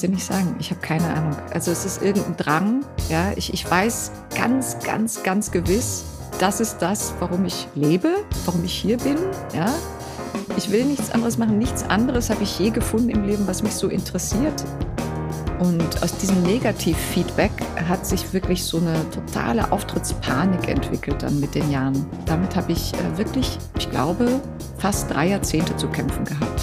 es dir nicht sagen. Ich habe keine Ahnung. Also es ist irgendein Drang. Ja, ich, ich weiß ganz, ganz, ganz gewiss, das ist das, warum ich lebe, warum ich hier bin. Ja, ich will nichts anderes machen. Nichts anderes habe ich je gefunden im Leben, was mich so interessiert. Und aus diesem Negativ-Feedback hat sich wirklich so eine totale Auftrittspanik entwickelt dann mit den Jahren. Damit habe ich äh, wirklich, ich glaube, fast drei Jahrzehnte zu kämpfen gehabt.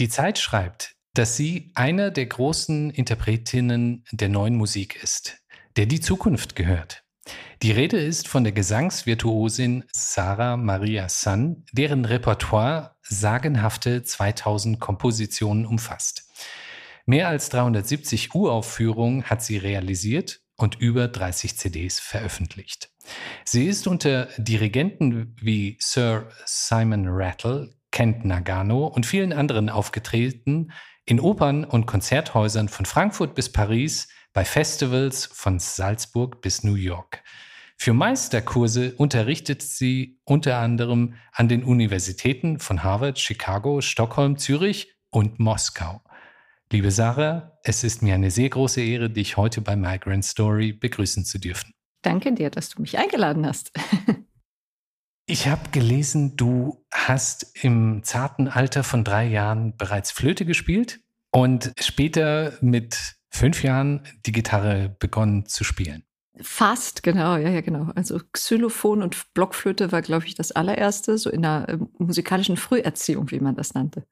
Die Zeit schreibt, dass sie einer der großen Interpretinnen der neuen Musik ist, der die Zukunft gehört. Die Rede ist von der Gesangsvirtuosin Sarah Maria Sun, deren Repertoire sagenhafte 2000 Kompositionen umfasst. Mehr als 370 Uraufführungen hat sie realisiert und über 30 CDs veröffentlicht. Sie ist unter Dirigenten wie Sir Simon Rattle, Kent Nagano und vielen anderen aufgetreten, in Opern und Konzerthäusern von Frankfurt bis Paris, bei Festivals von Salzburg bis New York. Für Meisterkurse unterrichtet sie unter anderem an den Universitäten von Harvard, Chicago, Stockholm, Zürich und Moskau. Liebe Sarah, es ist mir eine sehr große Ehre, dich heute bei Migrant Story begrüßen zu dürfen. Danke dir, dass du mich eingeladen hast. Ich habe gelesen, du hast im zarten Alter von drei Jahren bereits Flöte gespielt und später mit fünf Jahren die Gitarre begonnen zu spielen. Fast, genau, ja, ja, genau. Also Xylophon und Blockflöte war, glaube ich, das allererste, so in der äh, musikalischen Früherziehung, wie man das nannte.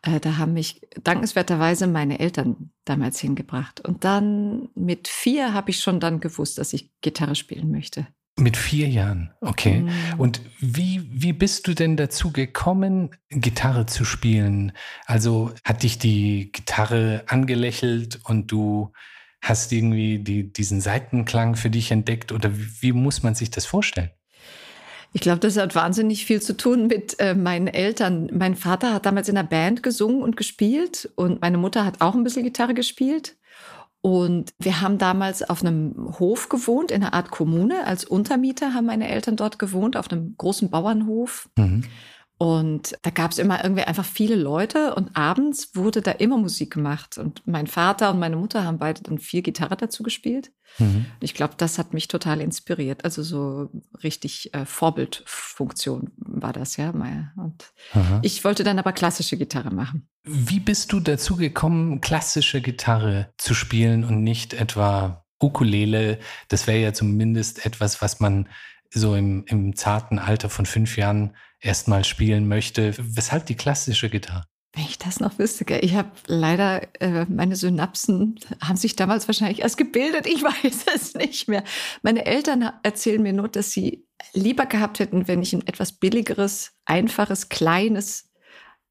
Äh, da haben mich dankenswerterweise meine Eltern damals hingebracht. Und dann mit vier habe ich schon dann gewusst, dass ich Gitarre spielen möchte. Mit vier Jahren, okay. Mhm. Und wie, wie bist du denn dazu gekommen, Gitarre zu spielen? Also hat dich die Gitarre angelächelt und du hast irgendwie die, diesen Seitenklang für dich entdeckt oder wie, wie muss man sich das vorstellen? Ich glaube, das hat wahnsinnig viel zu tun mit äh, meinen Eltern. Mein Vater hat damals in einer Band gesungen und gespielt und meine Mutter hat auch ein bisschen Gitarre gespielt. Und wir haben damals auf einem Hof gewohnt, in einer Art Kommune. Als Untermieter haben meine Eltern dort gewohnt, auf einem großen Bauernhof. Mhm. Und da gab es immer irgendwie einfach viele Leute und abends wurde da immer Musik gemacht. Und mein Vater und meine Mutter haben beide dann viel Gitarre dazu gespielt. Mhm. Ich glaube, das hat mich total inspiriert. Also so richtig äh, Vorbildfunktion war das, ja. Und Aha. ich wollte dann aber klassische Gitarre machen. Wie bist du dazu gekommen, klassische Gitarre zu spielen und nicht etwa Ukulele? Das wäre ja zumindest etwas, was man so im, im zarten Alter von fünf Jahren erstmal spielen möchte. Weshalb die klassische Gitarre? Wenn ich das noch wüsste, gell? ich habe leider, äh, meine Synapsen haben sich damals wahrscheinlich erst gebildet, ich weiß es nicht mehr. Meine Eltern erzählen mir nur, dass sie lieber gehabt hätten, wenn ich ein etwas billigeres, einfaches, kleines,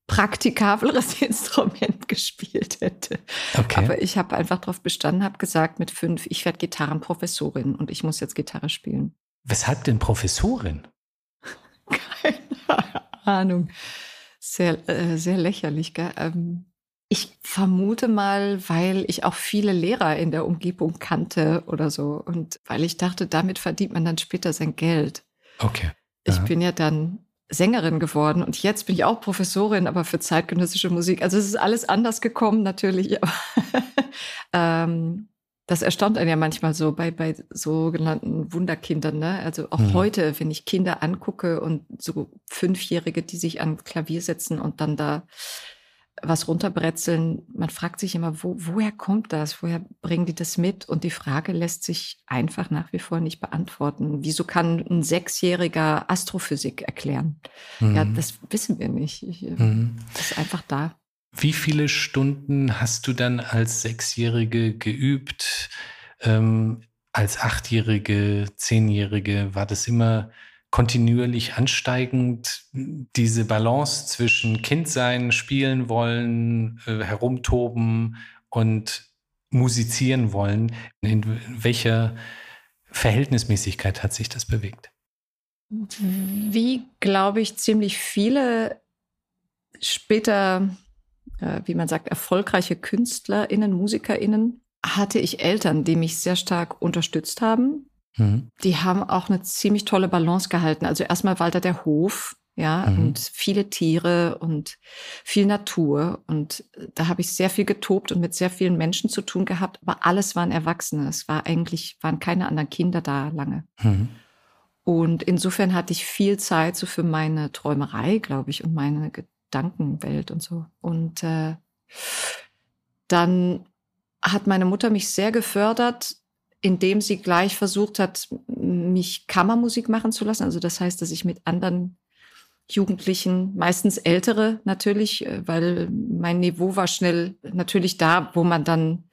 praktikableres Instrument gespielt hätte. Okay. Aber ich habe einfach darauf bestanden, habe gesagt mit fünf, ich werde Gitarrenprofessorin und ich muss jetzt Gitarre spielen. Weshalb denn Professorin? Keine Ahnung. Sehr, äh, sehr lächerlich, gell? Ähm, ich vermute mal, weil ich auch viele Lehrer in der Umgebung kannte oder so. Und weil ich dachte, damit verdient man dann später sein Geld. Okay. Ich Aha. bin ja dann Sängerin geworden und jetzt bin ich auch Professorin, aber für zeitgenössische Musik. Also es ist alles anders gekommen natürlich. ähm, das erstaunt einen ja manchmal so bei, bei sogenannten Wunderkindern. Ne? Also auch mhm. heute, wenn ich Kinder angucke und so Fünfjährige, die sich an Klavier setzen und dann da was runterbretzeln, man fragt sich immer, wo, woher kommt das? Woher bringen die das mit? Und die Frage lässt sich einfach nach wie vor nicht beantworten. Wieso kann ein Sechsjähriger Astrophysik erklären? Mhm. Ja, das wissen wir nicht. Ich, äh, mhm. Das ist einfach da. Wie viele Stunden hast du dann als Sechsjährige geübt? Ähm, als Achtjährige, Zehnjährige war das immer kontinuierlich ansteigend diese Balance zwischen Kindsein, spielen wollen, äh, herumtoben und musizieren wollen. In welcher Verhältnismäßigkeit hat sich das bewegt? Wie, glaube ich, ziemlich viele später, äh, wie man sagt, erfolgreiche KünstlerInnen, MusikerInnen, hatte ich Eltern, die mich sehr stark unterstützt haben. Mhm. Die haben auch eine ziemlich tolle Balance gehalten. Also erstmal Walter der Hof, ja, mhm. und viele Tiere und viel Natur. Und da habe ich sehr viel getobt und mit sehr vielen Menschen zu tun gehabt, aber alles waren Erwachsene. Es war eigentlich, waren keine anderen Kinder da lange. Mhm. Und insofern hatte ich viel Zeit so für meine Träumerei, glaube ich, und meine Gedankenwelt und so. Und äh, dann hat meine Mutter mich sehr gefördert, indem sie gleich versucht hat, mich Kammermusik machen zu lassen. Also das heißt, dass ich mit anderen Jugendlichen, meistens ältere natürlich, äh, weil mein Niveau war schnell natürlich da, wo man dann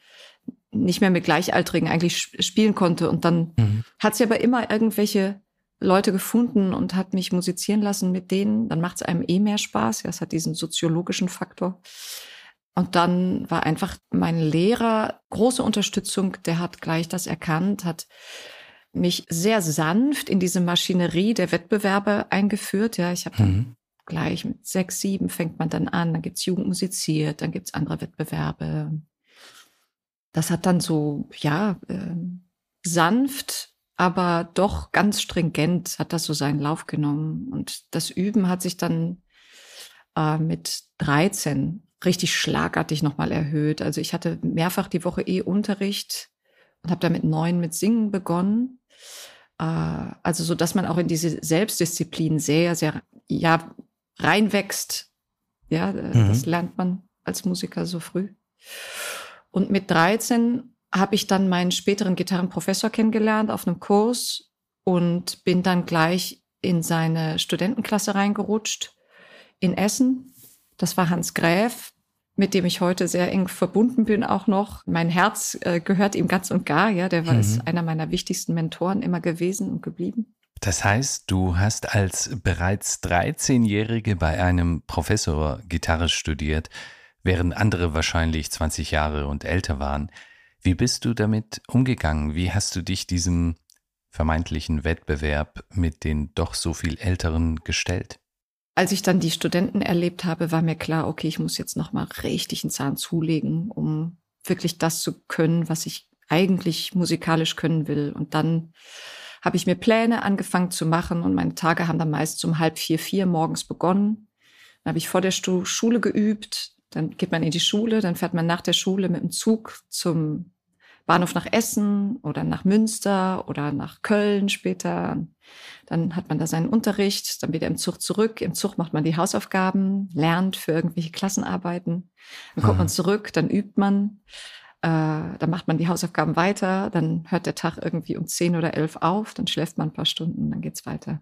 nicht mehr mit Gleichaltrigen eigentlich spielen konnte. Und dann mhm. hat sie aber immer irgendwelche Leute gefunden und hat mich musizieren lassen mit denen. Dann macht es einem eh mehr Spaß. Ja, es hat diesen soziologischen Faktor. Und dann war einfach mein Lehrer große Unterstützung. Der hat gleich das erkannt, hat mich sehr sanft in diese Maschinerie der Wettbewerbe eingeführt. Ja, ich habe dann mhm. gleich mit sechs, sieben fängt man dann an, dann gibt's Jugend musiziert, dann gibt's andere Wettbewerbe. Das hat dann so, ja, äh, sanft, aber doch ganz stringent hat das so seinen Lauf genommen. Und das Üben hat sich dann äh, mit 13 richtig schlagartig nochmal erhöht. Also ich hatte mehrfach die Woche eh Unterricht und habe da mit neun mit Singen begonnen. Äh, also so, dass man auch in diese Selbstdisziplin sehr, sehr, ja, reinwächst. Ja, äh, mhm. das lernt man als Musiker so früh. Und mit 13 habe ich dann meinen späteren Gitarrenprofessor kennengelernt auf einem Kurs und bin dann gleich in seine Studentenklasse reingerutscht in Essen. Das war Hans Gräf, mit dem ich heute sehr eng verbunden bin auch noch. Mein Herz äh, gehört ihm ganz und gar, ja, der war mhm. einer meiner wichtigsten Mentoren immer gewesen und geblieben. Das heißt, du hast als bereits 13-Jährige bei einem Professor Gitarre studiert, während andere wahrscheinlich 20 Jahre und älter waren. Wie bist du damit umgegangen? Wie hast du dich diesem vermeintlichen Wettbewerb mit den doch so viel Älteren gestellt? als ich dann die Studenten erlebt habe, war mir klar, okay, ich muss jetzt noch mal richtig einen Zahn zulegen, um wirklich das zu können, was ich eigentlich musikalisch können will. Und dann habe ich mir Pläne angefangen zu machen und meine Tage haben dann meist um halb vier, vier morgens begonnen. Dann habe ich vor der Schule geübt, dann geht man in die Schule, dann fährt man nach der Schule mit dem Zug zum Bahnhof nach Essen oder nach Münster oder nach Köln später. Dann hat man da seinen Unterricht, dann wieder im Zug zurück. Im Zug macht man die Hausaufgaben, lernt für irgendwelche Klassenarbeiten. Dann kommt man zurück, dann übt man. Äh, dann macht man die Hausaufgaben weiter. Dann hört der Tag irgendwie um zehn oder elf auf. Dann schläft man ein paar Stunden, dann geht's weiter.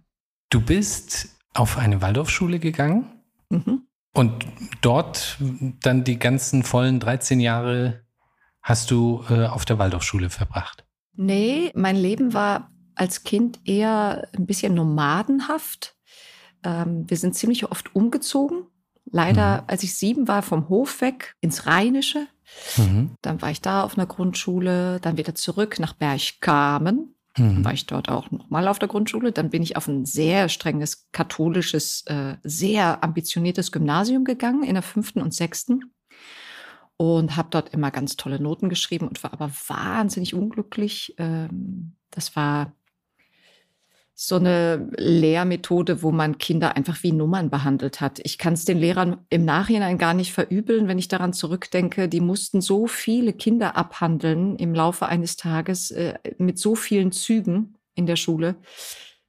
Du bist auf eine Waldorfschule gegangen mhm. und dort dann die ganzen vollen 13 Jahre hast du äh, auf der Waldorfschule verbracht? Nee, mein Leben war als Kind eher ein bisschen nomadenhaft. Ähm, wir sind ziemlich oft umgezogen. Leider, mhm. als ich sieben war, vom Hof weg ins Rheinische. Mhm. Dann war ich da auf einer Grundschule, dann wieder zurück nach Bergkamen. Mhm. Dann war ich dort auch nochmal auf der Grundschule. Dann bin ich auf ein sehr strenges katholisches, äh, sehr ambitioniertes Gymnasium gegangen in der fünften und sechsten und habe dort immer ganz tolle Noten geschrieben und war aber wahnsinnig unglücklich. Ähm, das war so eine Lehrmethode, wo man Kinder einfach wie Nummern behandelt hat. Ich kann es den Lehrern im Nachhinein gar nicht verübeln, wenn ich daran zurückdenke. Die mussten so viele Kinder abhandeln im Laufe eines Tages äh, mit so vielen Zügen in der Schule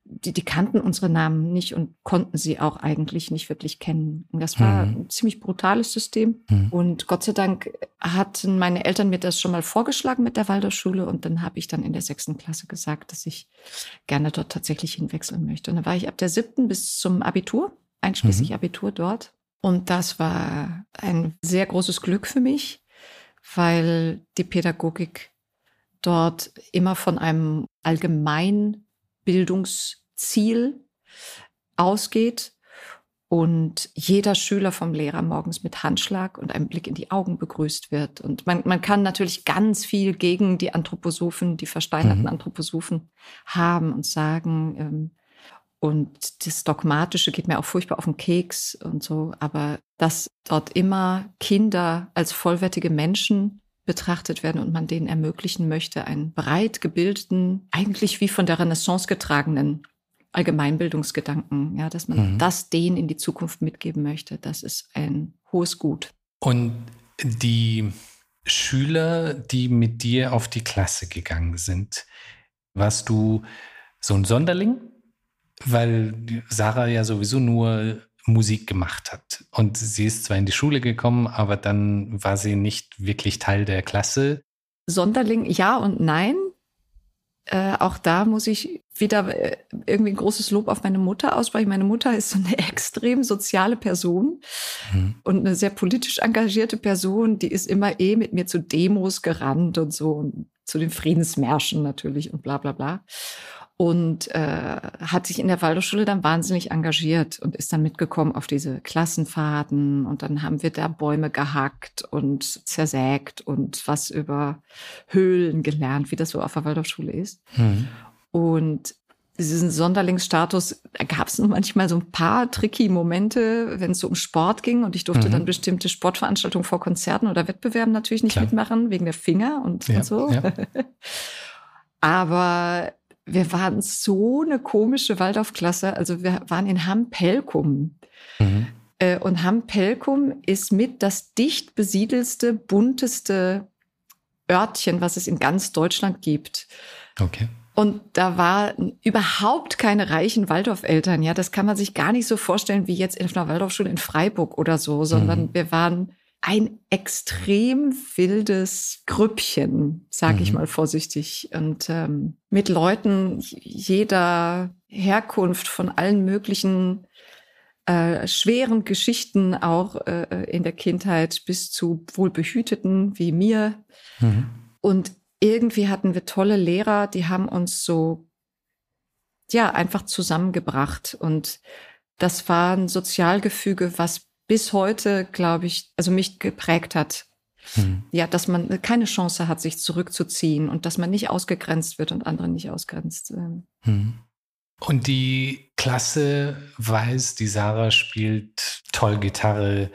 die, die kannten unsere Namen nicht und konnten sie auch eigentlich nicht wirklich kennen. Und das war mhm. ein ziemlich brutales System. Mhm. Und Gott sei Dank hatten meine Eltern mir das schon mal vorgeschlagen mit der Waldorfschule. Und dann habe ich dann in der sechsten Klasse gesagt, dass ich gerne dort tatsächlich hinwechseln möchte. Und dann war ich ab der siebten bis zum Abitur, einschließlich mhm. Abitur dort. Und das war ein sehr großes Glück für mich, weil die Pädagogik dort immer von einem allgemein Bildungsziel ausgeht und jeder Schüler vom Lehrer morgens mit Handschlag und einem Blick in die Augen begrüßt wird. Und man, man kann natürlich ganz viel gegen die Anthroposophen, die versteinerten mhm. Anthroposophen haben und sagen, ähm, und das Dogmatische geht mir auch furchtbar auf den Keks und so, aber dass dort immer Kinder als vollwertige Menschen betrachtet werden und man denen ermöglichen möchte, einen breit gebildeten, eigentlich wie von der Renaissance getragenen Allgemeinbildungsgedanken, ja, dass man mhm. das denen in die Zukunft mitgeben möchte. Das ist ein hohes Gut. Und die Schüler, die mit dir auf die Klasse gegangen sind, warst du so ein Sonderling? Weil Sarah ja sowieso nur Musik gemacht hat. Und sie ist zwar in die Schule gekommen, aber dann war sie nicht wirklich Teil der Klasse. Sonderling, ja und nein. Äh, auch da muss ich wieder äh, irgendwie ein großes Lob auf meine Mutter aussprechen. Meine Mutter ist so eine extrem soziale Person mhm. und eine sehr politisch engagierte Person. Die ist immer eh mit mir zu Demos gerannt und so und zu den Friedensmärschen natürlich und bla bla bla und äh, hat sich in der Waldorfschule dann wahnsinnig engagiert und ist dann mitgekommen auf diese Klassenfahrten und dann haben wir da Bäume gehackt und zersägt und was über Höhlen gelernt, wie das so auf der Waldorfschule ist. Mhm. Und diesen Sonderlingsstatus gab es manchmal so ein paar tricky Momente, wenn es so um Sport ging und ich durfte mhm. dann bestimmte Sportveranstaltungen vor Konzerten oder Wettbewerben natürlich nicht Klar. mitmachen wegen der Finger und, ja, und so. Ja. Aber wir waren so eine komische Waldorfklasse. Also wir waren in Hampelkum. Mhm. Äh, und Hampelkum ist mit das dicht besiedelste, bunteste Örtchen, was es in ganz Deutschland gibt. Okay. Und da waren überhaupt keine reichen Waldorfeltern. Ja, das kann man sich gar nicht so vorstellen wie jetzt in einer Waldorfschule in Freiburg oder so, sondern mhm. wir waren ein extrem wildes Grüppchen, sage ich mhm. mal vorsichtig. Und ähm, mit Leuten jeder Herkunft von allen möglichen äh, schweren Geschichten auch äh, in der Kindheit bis zu wohlbehüteten wie mir. Mhm. Und irgendwie hatten wir tolle Lehrer, die haben uns so ja einfach zusammengebracht und das war ein Sozialgefüge, was bis heute, glaube ich, also mich geprägt hat. Hm. Ja, dass man keine Chance hat, sich zurückzuziehen und dass man nicht ausgegrenzt wird und andere nicht ausgrenzt. Ähm. Hm. Und die Klasse weiß, die Sarah spielt toll Gitarre,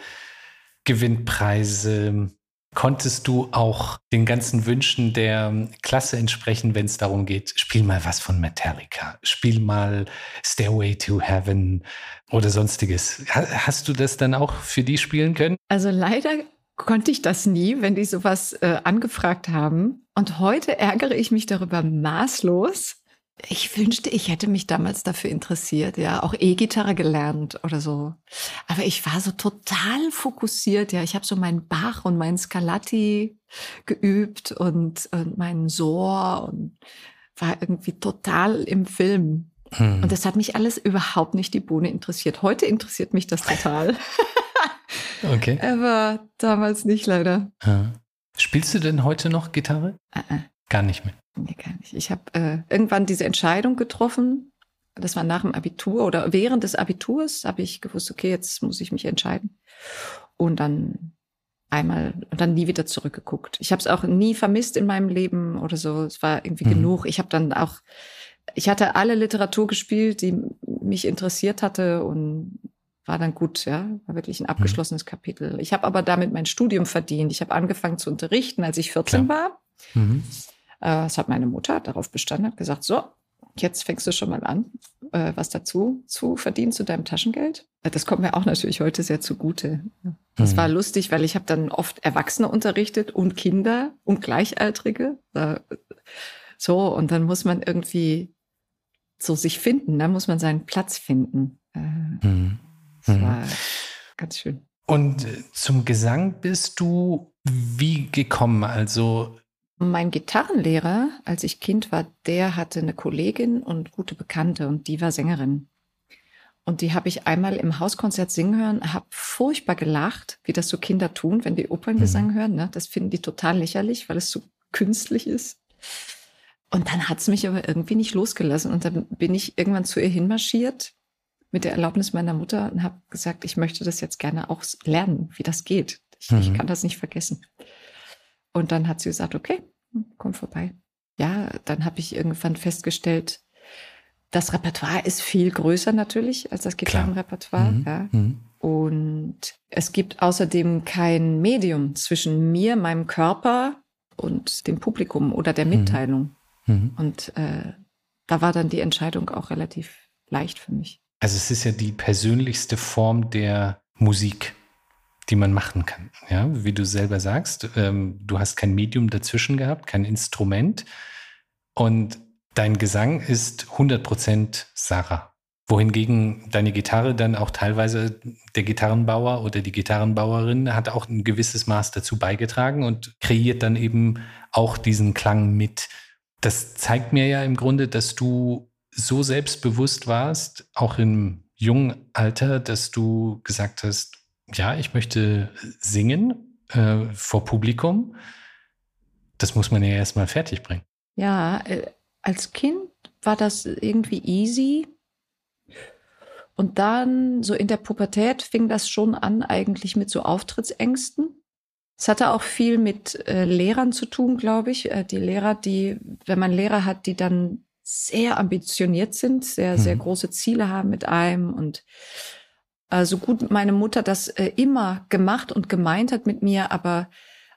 gewinnt Preise, Konntest du auch den ganzen Wünschen der Klasse entsprechen, wenn es darum geht, spiel mal was von Metallica, spiel mal Stairway to Heaven oder sonstiges. Hast du das dann auch für die spielen können? Also leider konnte ich das nie, wenn die sowas äh, angefragt haben. Und heute ärgere ich mich darüber maßlos, ich wünschte, ich hätte mich damals dafür interessiert, ja, auch E-Gitarre gelernt oder so. Aber ich war so total fokussiert, ja. Ich habe so meinen Bach und meinen Scarlatti geübt und, und meinen Sohr und war irgendwie total im Film. Hm. Und das hat mich alles überhaupt nicht die Bohne interessiert. Heute interessiert mich das total. okay. Aber damals nicht leider. Ja. Spielst du denn heute noch Gitarre? Uh -uh. Gar nicht mehr. Nee, gar nicht. Ich habe äh, irgendwann diese Entscheidung getroffen. Das war nach dem Abitur oder während des Abiturs habe ich gewusst, okay, jetzt muss ich mich entscheiden. Und dann einmal und dann nie wieder zurückgeguckt. Ich habe es auch nie vermisst in meinem Leben oder so. Es war irgendwie mhm. genug. Ich habe dann auch, ich hatte alle Literatur gespielt, die mich interessiert hatte und war dann gut, ja, war wirklich ein mhm. abgeschlossenes mhm. Kapitel. Ich habe aber damit mein Studium verdient. Ich habe angefangen zu unterrichten, als ich 14 Klar. war. Mhm. Äh, das hat meine Mutter darauf bestanden, hat gesagt, so, jetzt fängst du schon mal an, äh, was dazu zu verdienen zu deinem Taschengeld. Äh, das kommt mir auch natürlich heute sehr zugute. Das mhm. war lustig, weil ich habe dann oft Erwachsene unterrichtet und Kinder und Gleichaltrige. So, und dann muss man irgendwie so sich finden, dann muss man seinen Platz finden. Mhm. Das mhm. war ganz schön. Und zum Gesang bist du wie gekommen? Also mein Gitarrenlehrer, als ich Kind war, der hatte eine Kollegin und gute Bekannte und die war Sängerin. Und die habe ich einmal im Hauskonzert singen hören, habe furchtbar gelacht, wie das so Kinder tun, wenn die Operngesang mhm. hören. Ne? Das finden die total lächerlich, weil es so künstlich ist. Und dann hat es mich aber irgendwie nicht losgelassen. Und dann bin ich irgendwann zu ihr hinmarschiert mit der Erlaubnis meiner Mutter und habe gesagt, ich möchte das jetzt gerne auch lernen, wie das geht. Ich, mhm. ich kann das nicht vergessen. Und dann hat sie gesagt, okay, komm vorbei. Ja, dann habe ich irgendwann festgestellt, das Repertoire ist viel größer natürlich als das Gitarrenrepertoire. Mhm. Ja. Mhm. Und es gibt außerdem kein Medium zwischen mir, meinem Körper und dem Publikum oder der mhm. Mitteilung. Mhm. Und äh, da war dann die Entscheidung auch relativ leicht für mich. Also es ist ja die persönlichste Form der Musik, die man machen kann. Ja, wie du selber sagst, ähm, du hast kein Medium dazwischen gehabt, kein Instrument. Und dein Gesang ist 100% Sarah wohingegen deine Gitarre dann auch teilweise der Gitarrenbauer oder die Gitarrenbauerin hat auch ein gewisses Maß dazu beigetragen und kreiert dann eben auch diesen Klang mit. Das zeigt mir ja im Grunde, dass du so selbstbewusst warst, auch im jungen Alter, dass du gesagt hast, ja, ich möchte singen äh, vor Publikum. Das muss man ja erstmal fertig bringen. Ja, äh, als Kind war das irgendwie easy und dann so in der Pubertät fing das schon an eigentlich mit so Auftrittsängsten. Es hatte auch viel mit äh, Lehrern zu tun, glaube ich. Äh, die Lehrer, die, wenn man Lehrer hat, die dann sehr ambitioniert sind, sehr, mhm. sehr große Ziele haben mit einem und äh, so gut meine Mutter das äh, immer gemacht und gemeint hat mit mir, aber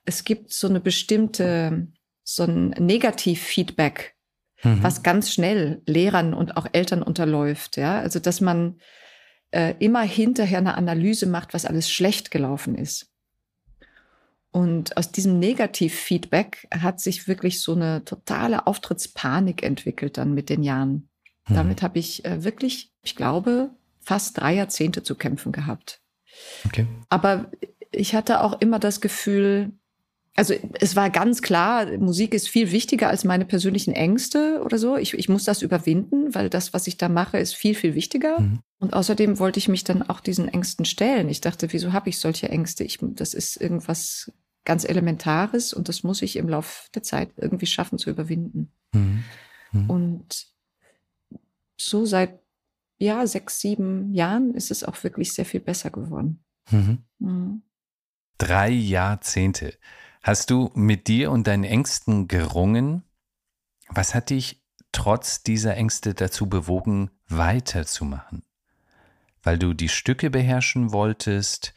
es gibt so eine bestimmte, so ein Negativfeedback mhm. was ganz schnell Lehrern und auch Eltern unterläuft. Ja, also dass man äh, immer hinterher eine Analyse macht, was alles schlecht gelaufen ist. Und aus diesem Negativfeedback hat sich wirklich so eine totale Auftrittspanik entwickelt dann mit den Jahren. Mhm. Damit habe ich äh, wirklich, ich glaube, fast drei Jahrzehnte zu kämpfen gehabt. Okay. Aber ich hatte auch immer das Gefühl, also es war ganz klar, Musik ist viel wichtiger als meine persönlichen Ängste oder so. Ich, ich muss das überwinden, weil das, was ich da mache, ist viel, viel wichtiger. Mhm. Und außerdem wollte ich mich dann auch diesen Ängsten stellen. Ich dachte, wieso habe ich solche Ängste? Ich, das ist irgendwas ganz Elementares und das muss ich im Laufe der Zeit irgendwie schaffen zu überwinden. Mhm. Mhm. Und so seit ja, sechs, sieben Jahren ist es auch wirklich sehr viel besser geworden. Mhm. Mhm. Drei Jahrzehnte. Hast du mit dir und deinen Ängsten gerungen? Was hat dich trotz dieser Ängste dazu bewogen, weiterzumachen? Weil du die Stücke beherrschen wolltest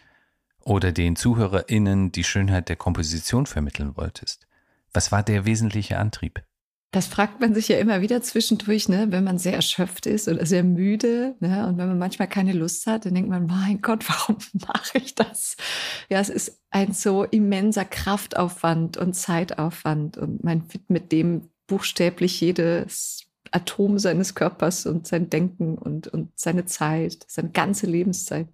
oder den ZuhörerInnen die Schönheit der Komposition vermitteln wolltest? Was war der wesentliche Antrieb? Das fragt man sich ja immer wieder zwischendurch, ne? wenn man sehr erschöpft ist oder sehr müde. Ne? Und wenn man manchmal keine Lust hat, dann denkt man, mein Gott, warum mache ich das? Ja, es ist ein so immenser Kraftaufwand und Zeitaufwand. Und man mit dem buchstäblich jedes Atom seines Körpers und sein Denken und, und seine Zeit, seine ganze Lebenszeit.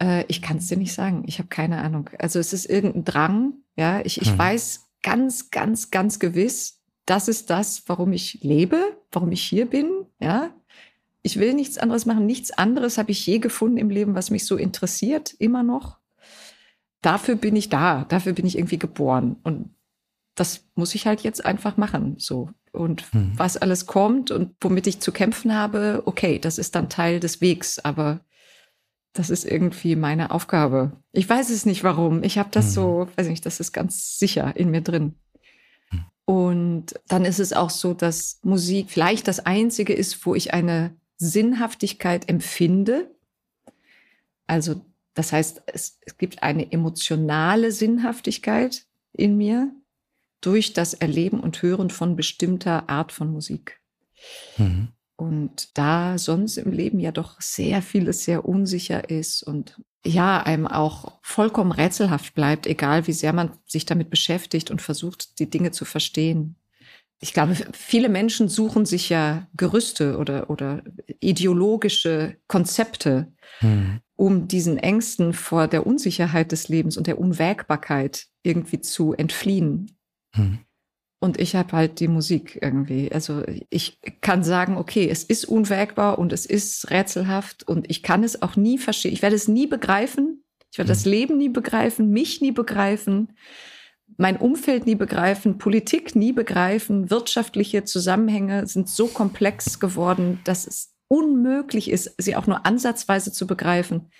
Äh, ich kann es dir nicht sagen. Ich habe keine Ahnung. Also es ist irgendein Drang. Ja, ich, ich mhm. weiß ganz, ganz, ganz gewiss, das ist das, warum ich lebe, warum ich hier bin, ja. Ich will nichts anderes machen. Nichts anderes habe ich je gefunden im Leben, was mich so interessiert, immer noch. Dafür bin ich da. Dafür bin ich irgendwie geboren. Und das muss ich halt jetzt einfach machen, so. Und hm. was alles kommt und womit ich zu kämpfen habe, okay, das ist dann Teil des Wegs, aber das ist irgendwie meine Aufgabe. Ich weiß es nicht warum. Ich habe das hm. so, weiß nicht, das ist ganz sicher in mir drin. Und dann ist es auch so, dass Musik vielleicht das Einzige ist, wo ich eine Sinnhaftigkeit empfinde. Also das heißt, es, es gibt eine emotionale Sinnhaftigkeit in mir durch das Erleben und Hören von bestimmter Art von Musik. Mhm. Und da sonst im Leben ja doch sehr vieles sehr unsicher ist und ja, einem auch vollkommen rätselhaft bleibt, egal wie sehr man sich damit beschäftigt und versucht, die Dinge zu verstehen. Ich glaube, viele Menschen suchen sich ja Gerüste oder, oder ideologische Konzepte, hm. um diesen Ängsten vor der Unsicherheit des Lebens und der Unwägbarkeit irgendwie zu entfliehen. Hm. Und ich habe halt die Musik irgendwie. Also ich kann sagen, okay, es ist unwägbar und es ist rätselhaft und ich kann es auch nie verstehen. Ich werde es nie begreifen. Ich werde mhm. das Leben nie begreifen, mich nie begreifen, mein Umfeld nie begreifen, Politik nie begreifen. Wirtschaftliche Zusammenhänge sind so komplex geworden, dass es unmöglich ist, sie auch nur ansatzweise zu begreifen.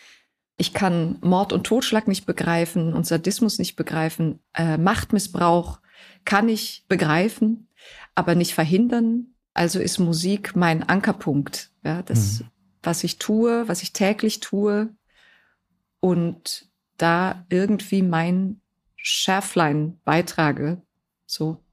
Ich kann Mord und Totschlag nicht begreifen und Sadismus nicht begreifen. Äh, Machtmissbrauch kann ich begreifen, aber nicht verhindern. Also ist Musik mein Ankerpunkt. Ja, das, mhm. was ich tue, was ich täglich tue und da irgendwie mein Schärflein beitrage. So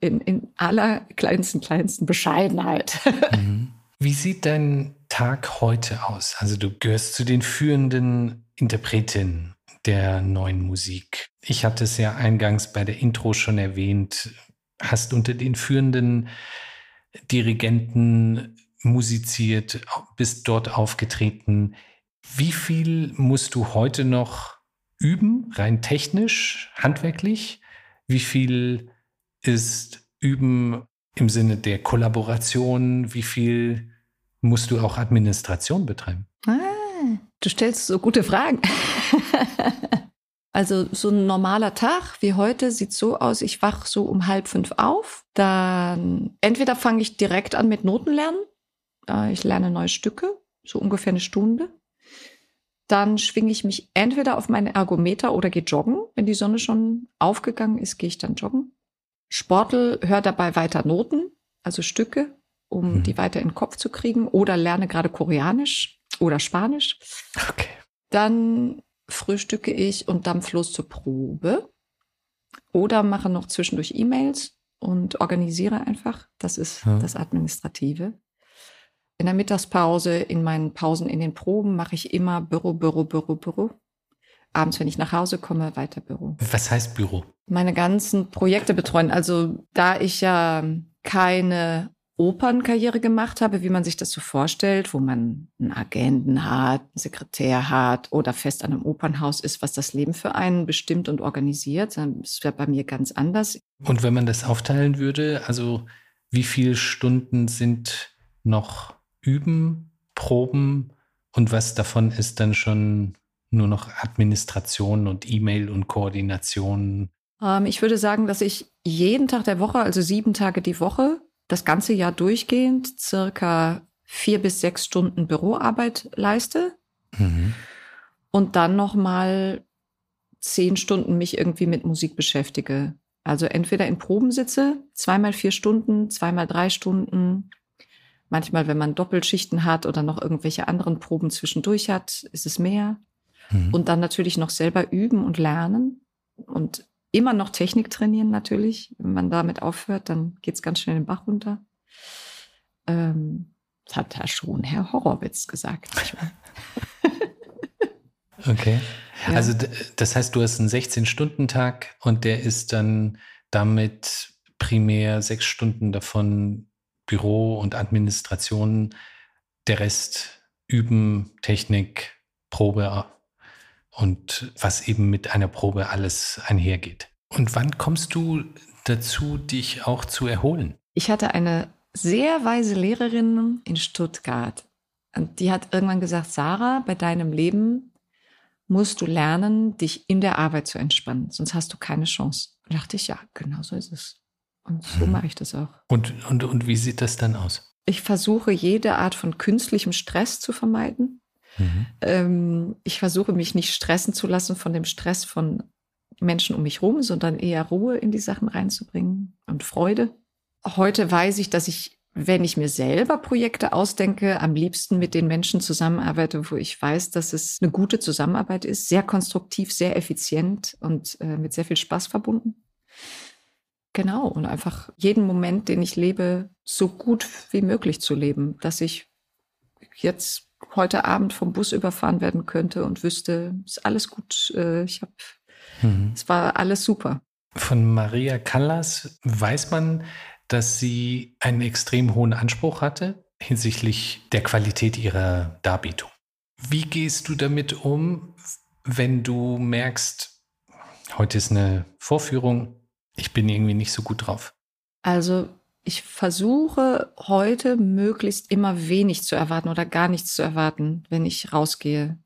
in, in aller kleinsten, kleinsten Bescheidenheit. Mhm. Wie sieht dein Tag heute aus? Also du gehörst zu den führenden Interpretinnen der neuen Musik. Ich hatte es ja eingangs bei der Intro schon erwähnt, hast unter den führenden Dirigenten musiziert, bist dort aufgetreten. Wie viel musst du heute noch üben, rein technisch, handwerklich? Wie viel ist Üben im Sinne der Kollaboration? Wie viel musst du auch Administration betreiben? Ah, du stellst so gute Fragen. also so ein normaler Tag wie heute sieht so aus, ich wach so um halb fünf auf. Dann entweder fange ich direkt an mit Notenlernen. Ich lerne neue Stücke, so ungefähr eine Stunde. Dann schwinge ich mich entweder auf meine Ergometer oder gehe joggen. Wenn die Sonne schon aufgegangen ist, gehe ich dann joggen. Sportel hört dabei weiter Noten, also Stücke, um hm. die weiter in den Kopf zu kriegen oder lerne gerade Koreanisch oder Spanisch. Okay. Dann frühstücke ich und dampflos zur Probe oder mache noch zwischendurch E-Mails und organisiere einfach. Das ist ja. das Administrative. In der Mittagspause, in meinen Pausen in den Proben mache ich immer Büro, Büro, Büro, Büro abends, wenn ich nach Hause komme, weiter Büro. Was heißt Büro? Meine ganzen Projekte betreuen. Also da ich ja keine Opernkarriere gemacht habe, wie man sich das so vorstellt, wo man einen Agenten hat, einen Sekretär hat oder fest an einem Opernhaus ist, was das Leben für einen bestimmt und organisiert, ist ja bei mir ganz anders. Und wenn man das aufteilen würde, also wie viele Stunden sind noch Üben, Proben und was davon ist dann schon nur noch Administration und E-Mail und Koordination? Ähm, ich würde sagen, dass ich jeden Tag der Woche, also sieben Tage die Woche, das ganze Jahr durchgehend circa vier bis sechs Stunden Büroarbeit leiste mhm. und dann noch mal zehn Stunden mich irgendwie mit Musik beschäftige. Also entweder in Proben sitze, zweimal vier Stunden, zweimal drei Stunden. Manchmal, wenn man Doppelschichten hat oder noch irgendwelche anderen Proben zwischendurch hat, ist es mehr. Mhm. Und dann natürlich noch selber üben und lernen und immer noch Technik trainieren natürlich. Wenn man damit aufhört, dann geht es ganz schnell den Bach runter. Ähm, das hat ja schon Herr Horowitz gesagt. okay. Ja. Also das heißt, du hast einen 16-Stunden-Tag und der ist dann damit primär sechs Stunden davon Büro und Administration, der Rest üben, Technik, Probe und was eben mit einer Probe alles einhergeht. Und wann kommst du dazu, dich auch zu erholen? Ich hatte eine sehr weise Lehrerin in Stuttgart. Und die hat irgendwann gesagt, Sarah, bei deinem Leben musst du lernen, dich in der Arbeit zu entspannen, sonst hast du keine Chance. Und dachte ich, ja, genau so ist es. Und so hm. mache ich das auch. Und, und, und wie sieht das dann aus? Ich versuche jede Art von künstlichem Stress zu vermeiden. Mhm. Ähm, ich versuche mich nicht stressen zu lassen von dem Stress von Menschen um mich herum, sondern eher Ruhe in die Sachen reinzubringen und Freude. Heute weiß ich, dass ich, wenn ich mir selber Projekte ausdenke, am liebsten mit den Menschen zusammenarbeite, wo ich weiß, dass es eine gute Zusammenarbeit ist, sehr konstruktiv, sehr effizient und äh, mit sehr viel Spaß verbunden. Genau, und einfach jeden Moment, den ich lebe, so gut wie möglich zu leben, dass ich jetzt heute Abend vom Bus überfahren werden könnte und wüsste, ist alles gut. Äh, ich habe, mhm. es war alles super. Von Maria Callas weiß man, dass sie einen extrem hohen Anspruch hatte hinsichtlich der Qualität ihrer Darbietung. Wie gehst du damit um, wenn du merkst, heute ist eine Vorführung, ich bin irgendwie nicht so gut drauf? Also ich versuche heute möglichst immer wenig zu erwarten oder gar nichts zu erwarten, wenn ich rausgehe.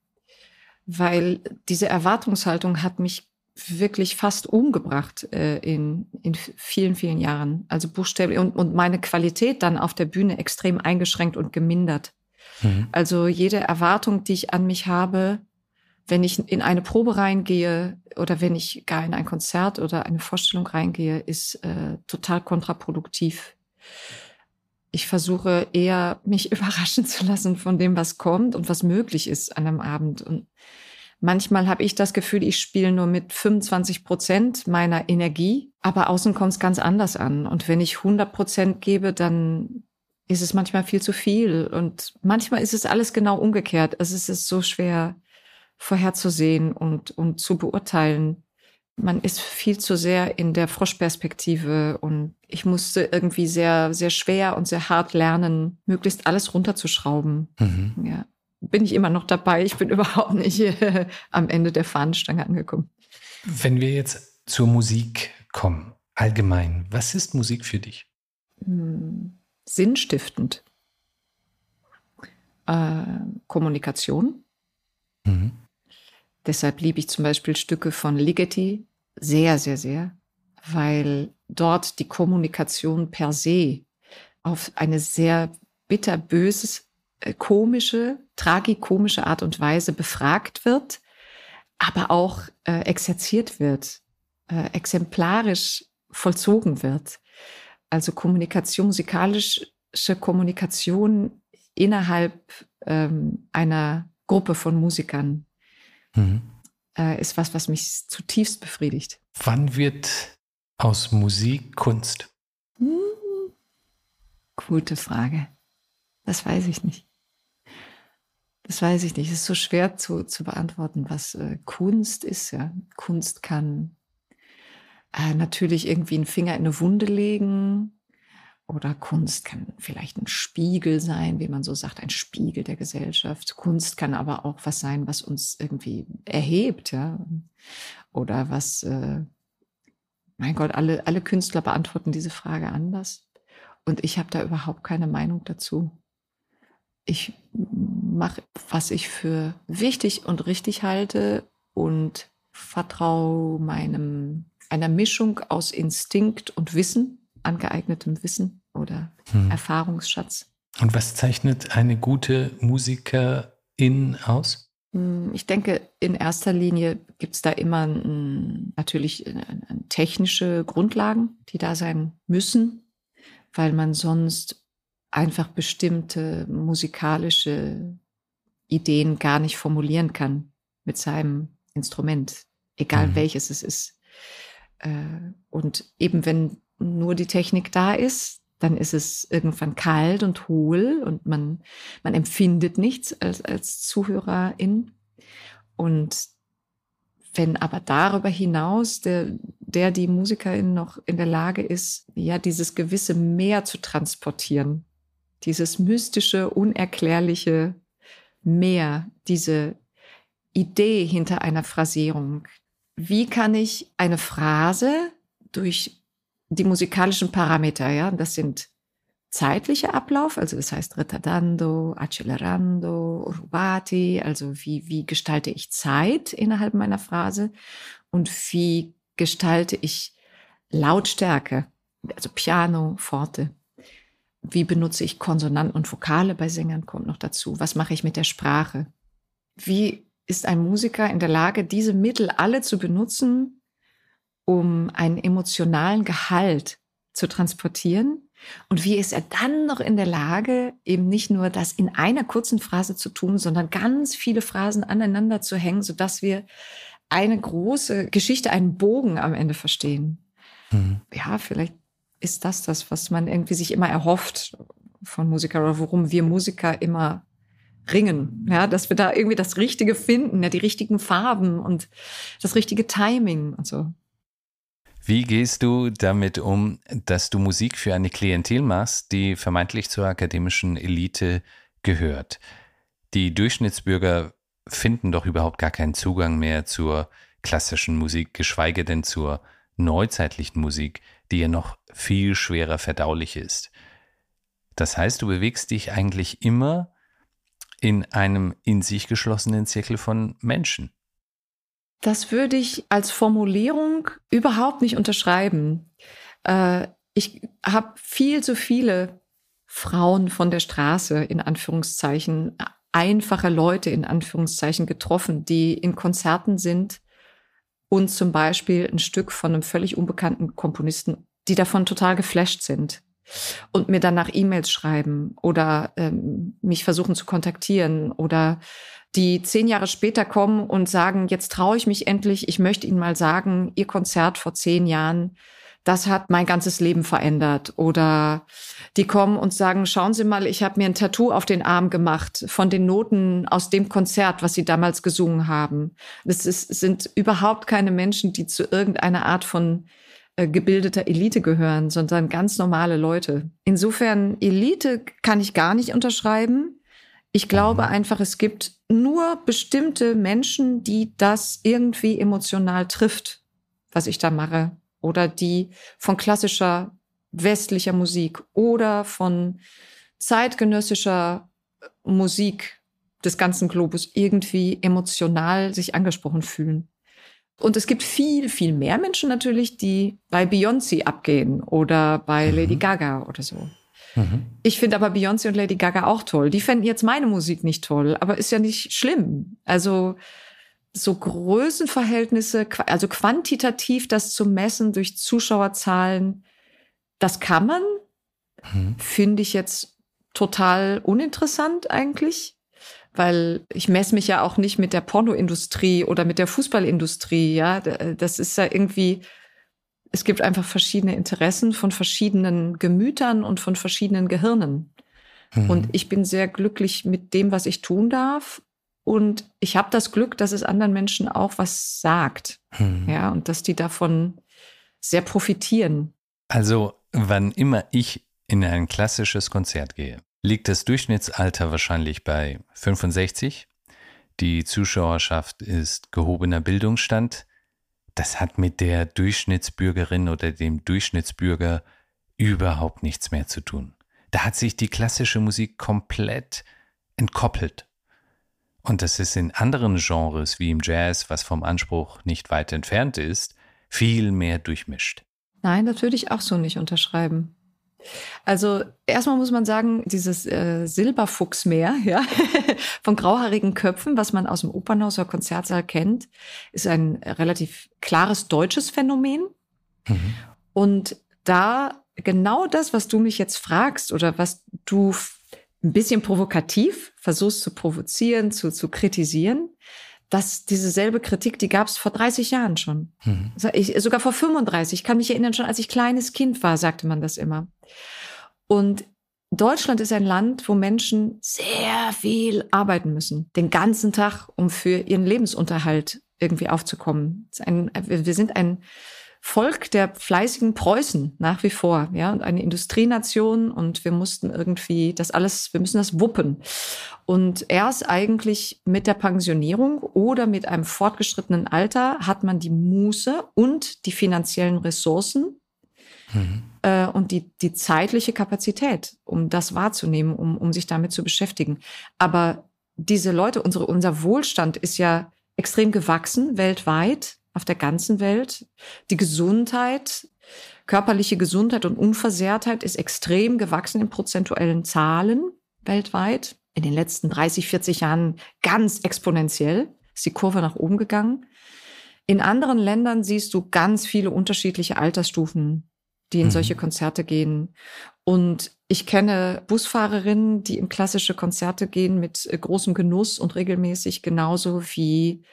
Weil diese Erwartungshaltung hat mich wirklich fast umgebracht äh, in, in vielen, vielen Jahren. Also buchstäblich und, und meine Qualität dann auf der Bühne extrem eingeschränkt und gemindert. Mhm. Also jede Erwartung, die ich an mich habe, wenn ich in eine Probe reingehe oder wenn ich gar in ein Konzert oder eine Vorstellung reingehe, ist äh, total kontraproduktiv. Ich versuche eher, mich überraschen zu lassen von dem, was kommt und was möglich ist an einem Abend. Und Manchmal habe ich das Gefühl, ich spiele nur mit 25 Prozent meiner Energie, aber außen kommt es ganz anders an. Und wenn ich 100 Prozent gebe, dann ist es manchmal viel zu viel. Und manchmal ist es alles genau umgekehrt. Also es ist so schwer vorherzusehen und, und zu beurteilen. Man ist viel zu sehr in der Froschperspektive und ich musste irgendwie sehr, sehr schwer und sehr hart lernen, möglichst alles runterzuschrauben. Mhm. Ja bin ich immer noch dabei. Ich bin überhaupt nicht äh, am Ende der Fahnenstange angekommen. Wenn wir jetzt zur Musik kommen, allgemein, was ist Musik für dich? Hm, sinnstiftend. Äh, Kommunikation. Mhm. Deshalb liebe ich zum Beispiel Stücke von Ligeti sehr, sehr, sehr, weil dort die Kommunikation per se auf eine sehr bitterböses äh, komische, tragikomische Art und Weise befragt wird, aber auch äh, exerziert wird, äh, exemplarisch vollzogen wird. Also Kommunikation, musikalische Kommunikation innerhalb ähm, einer Gruppe von Musikern mhm. äh, ist was, was mich zutiefst befriedigt. Wann wird aus Musik Kunst? Hm, gute Frage. Das weiß ich nicht. Das weiß ich nicht. Es ist so schwer zu, zu beantworten, was äh, Kunst ist. Ja. Kunst kann äh, natürlich irgendwie einen Finger in eine Wunde legen. Oder Kunst kann vielleicht ein Spiegel sein, wie man so sagt, ein Spiegel der Gesellschaft. Kunst kann aber auch was sein, was uns irgendwie erhebt, ja. Oder was, äh, mein Gott, alle, alle Künstler beantworten diese Frage anders. Und ich habe da überhaupt keine Meinung dazu ich mache, was ich für wichtig und richtig halte und vertraue meinem einer Mischung aus Instinkt und Wissen, angeeignetem Wissen oder hm. Erfahrungsschatz. Und was zeichnet eine gute Musikerin aus? Hm, ich denke, in erster Linie gibt es da immer ein, natürlich technische Grundlagen, die da sein müssen, weil man sonst einfach bestimmte musikalische Ideen gar nicht formulieren kann mit seinem Instrument, egal mhm. welches es ist. Äh, und eben wenn nur die Technik da ist, dann ist es irgendwann kalt und hohl und man, man empfindet nichts als, als Zuhörerin. Und wenn aber darüber hinaus der, der die Musikerin noch in der Lage ist, ja, dieses gewisse Mehr zu transportieren, dieses mystische, unerklärliche Mehr, diese Idee hinter einer Phrasierung. Wie kann ich eine Phrase durch die musikalischen Parameter, ja, das sind zeitlicher Ablauf, also das heißt retardando, accelerando, rubati, also wie, wie gestalte ich Zeit innerhalb meiner Phrase und wie gestalte ich Lautstärke, also Piano, Forte wie benutze ich Konsonanten und Vokale bei Sängern kommt noch dazu. Was mache ich mit der Sprache? Wie ist ein Musiker in der Lage, diese Mittel alle zu benutzen, um einen emotionalen Gehalt zu transportieren? Und wie ist er dann noch in der Lage, eben nicht nur das in einer kurzen Phrase zu tun, sondern ganz viele Phrasen aneinander zu hängen, sodass wir eine große Geschichte, einen Bogen am Ende verstehen? Mhm. Ja, vielleicht ist das das, was man irgendwie sich immer erhofft von Musikern oder worum wir Musiker immer ringen, ja, dass wir da irgendwie das Richtige finden, ja, die richtigen Farben und das richtige Timing und so. Wie gehst du damit um, dass du Musik für eine Klientel machst, die vermeintlich zur akademischen Elite gehört? Die Durchschnittsbürger finden doch überhaupt gar keinen Zugang mehr zur klassischen Musik, geschweige denn zur neuzeitlichen Musik die ja noch viel schwerer verdaulich ist. Das heißt, du bewegst dich eigentlich immer in einem in sich geschlossenen Zirkel von Menschen. Das würde ich als Formulierung überhaupt nicht unterschreiben. Äh, ich habe viel zu viele Frauen von der Straße in Anführungszeichen, einfache Leute in Anführungszeichen getroffen, die in Konzerten sind und zum Beispiel ein Stück von einem völlig unbekannten Komponisten, die davon total geflasht sind und mir danach E-Mails schreiben oder ähm, mich versuchen zu kontaktieren oder die zehn Jahre später kommen und sagen, jetzt traue ich mich endlich, ich möchte Ihnen mal sagen, Ihr Konzert vor zehn Jahren, das hat mein ganzes Leben verändert. Oder die kommen und sagen, schauen Sie mal, ich habe mir ein Tattoo auf den Arm gemacht von den Noten aus dem Konzert, was Sie damals gesungen haben. Das ist, sind überhaupt keine Menschen, die zu irgendeiner Art von äh, gebildeter Elite gehören, sondern ganz normale Leute. Insofern, Elite kann ich gar nicht unterschreiben. Ich glaube mhm. einfach, es gibt nur bestimmte Menschen, die das irgendwie emotional trifft, was ich da mache oder die von klassischer westlicher Musik oder von zeitgenössischer Musik des ganzen Globus irgendwie emotional sich angesprochen fühlen. Und es gibt viel, viel mehr Menschen natürlich, die bei Beyoncé abgehen oder bei mhm. Lady Gaga oder so. Mhm. Ich finde aber Beyoncé und Lady Gaga auch toll. Die fänden jetzt meine Musik nicht toll, aber ist ja nicht schlimm. Also so Größenverhältnisse, also quantitativ das zu messen durch Zuschauerzahlen, das kann man, mhm. finde ich jetzt total uninteressant eigentlich, weil ich messe mich ja auch nicht mit der Pornoindustrie oder mit der Fußballindustrie, ja, das ist ja irgendwie, es gibt einfach verschiedene Interessen von verschiedenen Gemütern und von verschiedenen Gehirnen. Mhm. Und ich bin sehr glücklich mit dem, was ich tun darf und ich habe das Glück, dass es anderen Menschen auch was sagt. Hm. Ja, und dass die davon sehr profitieren. Also, wann immer ich in ein klassisches Konzert gehe, liegt das Durchschnittsalter wahrscheinlich bei 65. Die Zuschauerschaft ist gehobener Bildungsstand. Das hat mit der Durchschnittsbürgerin oder dem Durchschnittsbürger überhaupt nichts mehr zu tun. Da hat sich die klassische Musik komplett entkoppelt und das ist in anderen Genres wie im Jazz, was vom Anspruch nicht weit entfernt ist, viel mehr durchmischt. Nein, das würde ich auch so nicht unterschreiben. Also erstmal muss man sagen, dieses äh, Silberfuchsmeer ja, von grauhaarigen Köpfen, was man aus dem Opernhaus oder Konzertsaal kennt, ist ein relativ klares deutsches Phänomen. Mhm. Und da genau das, was du mich jetzt fragst oder was du ein bisschen provokativ versuchst zu provozieren, zu, zu kritisieren, dass diese selbe Kritik, die gab es vor 30 Jahren schon. Mhm. Ich, sogar vor 35. Ich kann mich erinnern, schon als ich kleines Kind war, sagte man das immer. Und Deutschland ist ein Land, wo Menschen sehr viel arbeiten müssen, den ganzen Tag, um für ihren Lebensunterhalt irgendwie aufzukommen. Ein, wir sind ein Volk der fleißigen Preußen nach wie vor, ja, und eine Industrienation und wir mussten irgendwie das alles, wir müssen das wuppen. Und erst eigentlich mit der Pensionierung oder mit einem fortgeschrittenen Alter hat man die Muße und die finanziellen Ressourcen mhm. äh, und die, die zeitliche Kapazität, um das wahrzunehmen, um, um sich damit zu beschäftigen. Aber diese Leute, unsere, unser Wohlstand ist ja extrem gewachsen weltweit auf der ganzen Welt. Die Gesundheit, körperliche Gesundheit und Unversehrtheit ist extrem gewachsen in prozentuellen Zahlen weltweit. In den letzten 30, 40 Jahren ganz exponentiell ist die Kurve nach oben gegangen. In anderen Ländern siehst du ganz viele unterschiedliche Altersstufen, die in mhm. solche Konzerte gehen. Und ich kenne Busfahrerinnen, die in klassische Konzerte gehen mit großem Genuss und regelmäßig, genauso wie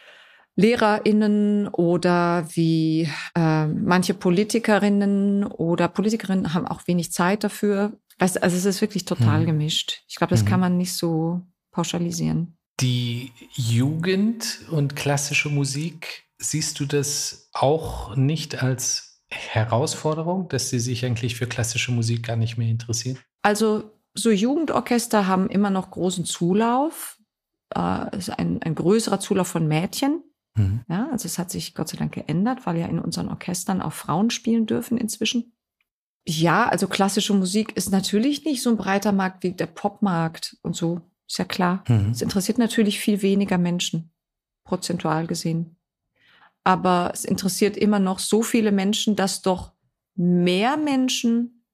LehrerInnen oder wie äh, manche Politikerinnen oder Politikerinnen haben auch wenig Zeit dafür. Weißt, also es ist wirklich total mhm. gemischt. Ich glaube, das mhm. kann man nicht so pauschalisieren. Die Jugend und klassische Musik, siehst du das auch nicht als Herausforderung, dass sie sich eigentlich für klassische Musik gar nicht mehr interessieren? Also so Jugendorchester haben immer noch großen Zulauf. Äh, ist ein, ein größerer Zulauf von Mädchen. Mhm. Ja, also es hat sich Gott sei Dank geändert, weil ja in unseren Orchestern auch Frauen spielen dürfen inzwischen. Ja, also klassische Musik ist natürlich nicht so ein breiter Markt wie der Popmarkt und so. Ist ja klar. Mhm. Es interessiert natürlich viel weniger Menschen, prozentual gesehen. aber es interessiert immer noch so viele Menschen, dass doch mehr Menschen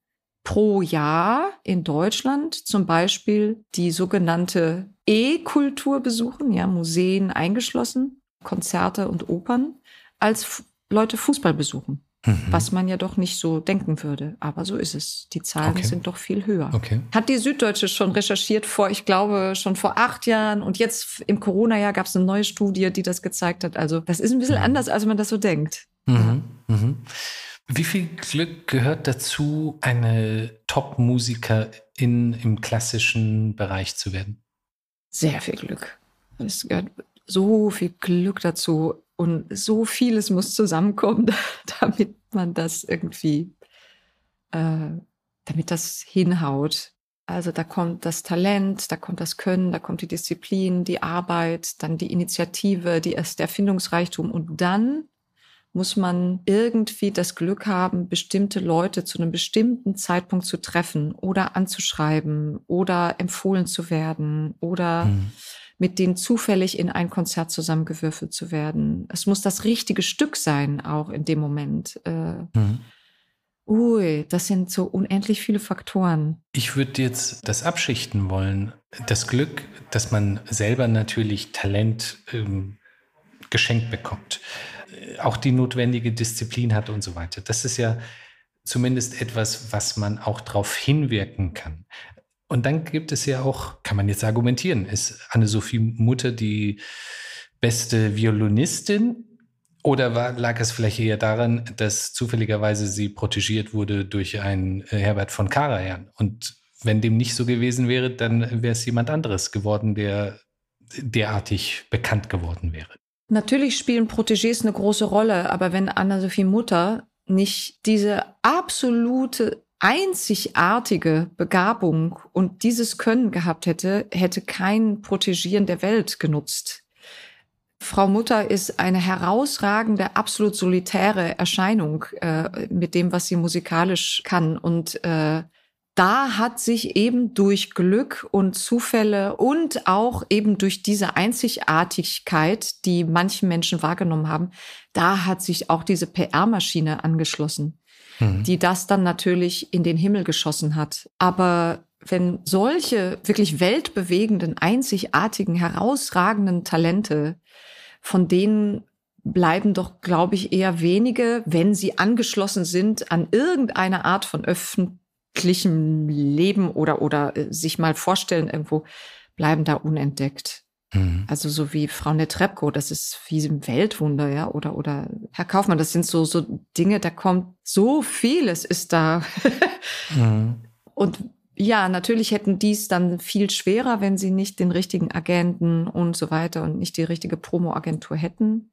pro Jahr in Deutschland zum Beispiel die sogenannte E-Kultur besuchen, ja, Museen eingeschlossen, Konzerte und Opern, als Leute Fußball besuchen. Mhm. Was man ja doch nicht so denken würde. Aber so ist es. Die Zahlen okay. sind doch viel höher. Okay. Hat die Süddeutsche schon recherchiert vor, ich glaube, schon vor acht Jahren. Und jetzt im Corona-Jahr gab es eine neue Studie, die das gezeigt hat. Also das ist ein bisschen mhm. anders, als man das so denkt. Mhm. Mhm. Wie viel Glück gehört dazu, eine Top-Musikerin im klassischen Bereich zu werden? Sehr viel Glück. Es gehört so viel Glück dazu. Und so vieles muss zusammenkommen, damit man das irgendwie, äh, damit das hinhaut. Also da kommt das Talent, da kommt das Können, da kommt die Disziplin, die Arbeit, dann die Initiative, die, der Erfindungsreichtum und dann muss man irgendwie das Glück haben, bestimmte Leute zu einem bestimmten Zeitpunkt zu treffen oder anzuschreiben oder empfohlen zu werden oder mhm mit denen zufällig in ein Konzert zusammengewürfelt zu werden. Es muss das richtige Stück sein, auch in dem Moment. Äh, mhm. Ui, das sind so unendlich viele Faktoren. Ich würde jetzt das abschichten wollen. Das Glück, dass man selber natürlich Talent ähm, geschenkt bekommt, äh, auch die notwendige Disziplin hat und so weiter. Das ist ja zumindest etwas, was man auch darauf hinwirken kann. Und dann gibt es ja auch, kann man jetzt argumentieren, ist Anne-Sophie Mutter die beste Violinistin oder war, lag es vielleicht eher daran, dass zufälligerweise sie protegiert wurde durch einen äh, Herbert von Karajan? Und wenn dem nicht so gewesen wäre, dann wäre es jemand anderes geworden, der derartig bekannt geworden wäre. Natürlich spielen Protégés eine große Rolle, aber wenn Anna-Sophie Mutter nicht diese absolute einzigartige Begabung und dieses Können gehabt hätte, hätte kein Protegieren der Welt genutzt. Frau Mutter ist eine herausragende, absolut solitäre Erscheinung äh, mit dem, was sie musikalisch kann. Und äh, da hat sich eben durch Glück und Zufälle und auch eben durch diese Einzigartigkeit, die manche Menschen wahrgenommen haben, da hat sich auch diese PR-Maschine angeschlossen. Mhm. die das dann natürlich in den Himmel geschossen hat. Aber wenn solche wirklich weltbewegenden, einzigartigen, herausragenden Talente, von denen bleiben doch, glaube ich, eher wenige, wenn sie angeschlossen sind an irgendeine Art von öffentlichem Leben oder, oder äh, sich mal vorstellen irgendwo, bleiben da unentdeckt. Mhm. Also so wie Frau Netrebko, das ist wie ein Weltwunder, ja, oder, oder Herr Kaufmann, das sind so, so Dinge, da kommt so vieles ist da. mhm. Und ja, natürlich hätten dies dann viel schwerer, wenn sie nicht den richtigen Agenten und so weiter und nicht die richtige Promo-Agentur hätten.